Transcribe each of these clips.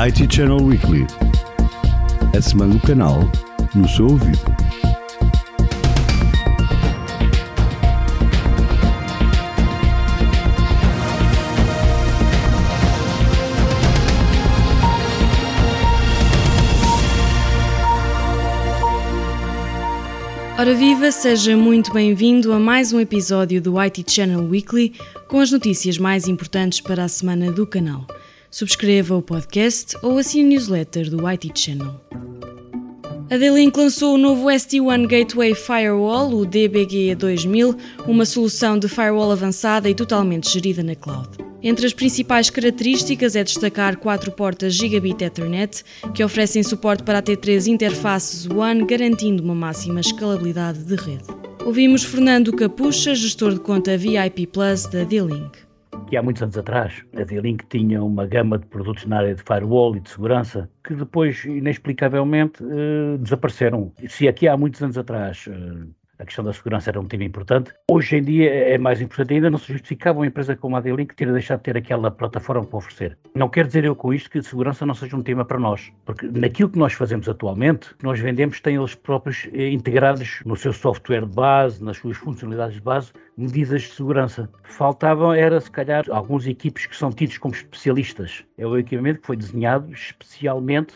IT Channel Weekly. A semana do canal no seu ouvido. Ora viva, seja muito bem-vindo a mais um episódio do IT Channel Weekly com as notícias mais importantes para a semana do canal. Subscreva o podcast ou assine a newsletter do IT Channel. A D-Link lançou o novo SD-WAN Gateway Firewall, o DBG 2000, uma solução de firewall avançada e totalmente gerida na cloud. Entre as principais características é destacar quatro portas Gigabit Ethernet, que oferecem suporte para a T3 interfaces WAN, garantindo uma máxima escalabilidade de rede. Ouvimos Fernando Capucha, gestor de conta VIP Plus da D-Link. Que há muitos anos atrás, a D-Link tinha uma gama de produtos na área de firewall e de segurança que depois, inexplicavelmente, eh, desapareceram. Se aqui há muitos anos atrás eh, a questão da segurança era um tema importante. Hoje em dia é mais importante ainda, não se justificava uma empresa como a D-Link ter deixado de ter aquela plataforma para oferecer. Não quero dizer eu com isto que segurança não seja um tema para nós, porque naquilo que nós fazemos atualmente, nós vendemos, têm eles próprios eh, integrados no seu software de base, nas suas funcionalidades de base, medidas de segurança. Faltavam era, se calhar, alguns equipes que são tidos como especialistas. É o equipamento que foi desenhado especialmente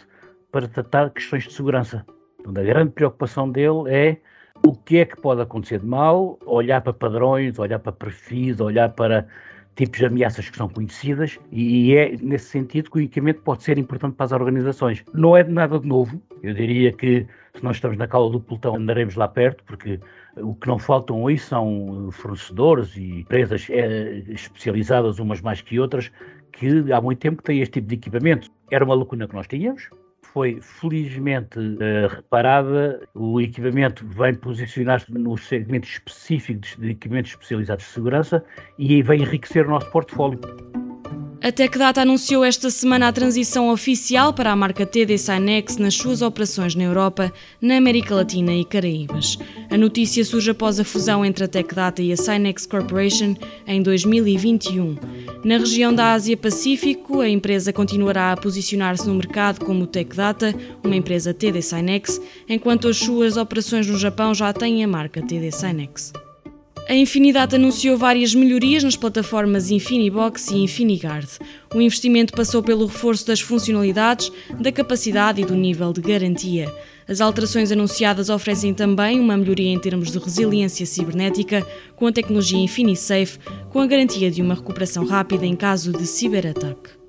para tratar questões de segurança. Então, a grande preocupação dele é o que é que pode acontecer de mal, olhar para padrões, olhar para perfis, olhar para tipos de ameaças que são conhecidas e é nesse sentido que o equipamento pode ser importante para as organizações. Não é nada de novo, eu diria que se nós estamos na cala do pelotão andaremos lá perto, porque o que não faltam aí são fornecedores e empresas é, especializadas, umas mais que outras, que há muito tempo têm este tipo de equipamento. Era uma lacuna que nós tínhamos, foi felizmente uh, reparada. O equipamento vem posicionar-se no segmento específico de equipamentos especializados de segurança e vem enriquecer o nosso portfólio. A TechData anunciou esta semana a transição oficial para a marca TD Synex nas suas operações na Europa, na América Latina e Caraíbas. A notícia surge após a fusão entre a TechData e a Synex Corporation em 2021. Na região da Ásia-Pacífico, a empresa continuará a posicionar-se no mercado como TechData, uma empresa TD Synex, enquanto as suas operações no Japão já têm a marca TD Synex. A Infinidade anunciou várias melhorias nas plataformas Infinibox e Infiniguard. O investimento passou pelo reforço das funcionalidades, da capacidade e do nível de garantia. As alterações anunciadas oferecem também uma melhoria em termos de resiliência cibernética, com a tecnologia InfiniSafe, com a garantia de uma recuperação rápida em caso de ciberataque.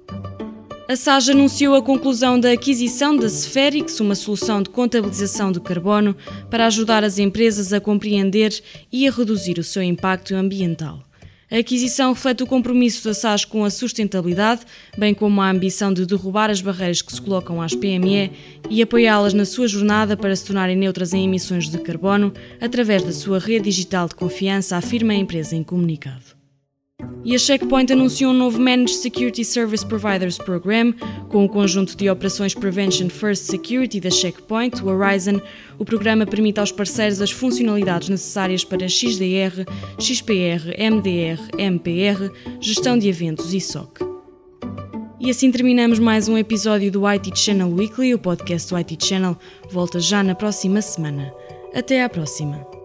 A SAG anunciou a conclusão da aquisição da Spherix, uma solução de contabilização de carbono, para ajudar as empresas a compreender e a reduzir o seu impacto ambiental. A aquisição reflete o compromisso da SAS com a sustentabilidade, bem como a ambição de derrubar as barreiras que se colocam às PME e apoiá-las na sua jornada para se tornarem neutras em emissões de carbono através da sua rede digital de confiança, afirma a empresa em comunicado. E a Checkpoint anunciou um novo Managed Security Service Providers Program, com o conjunto de operações Prevention First Security da Checkpoint, o Horizon. O programa permite aos parceiros as funcionalidades necessárias para XDR, XPR, MDR, MPR, gestão de eventos e SOC. E assim terminamos mais um episódio do IT Channel Weekly. O podcast do IT Channel volta já na próxima semana. Até à próxima.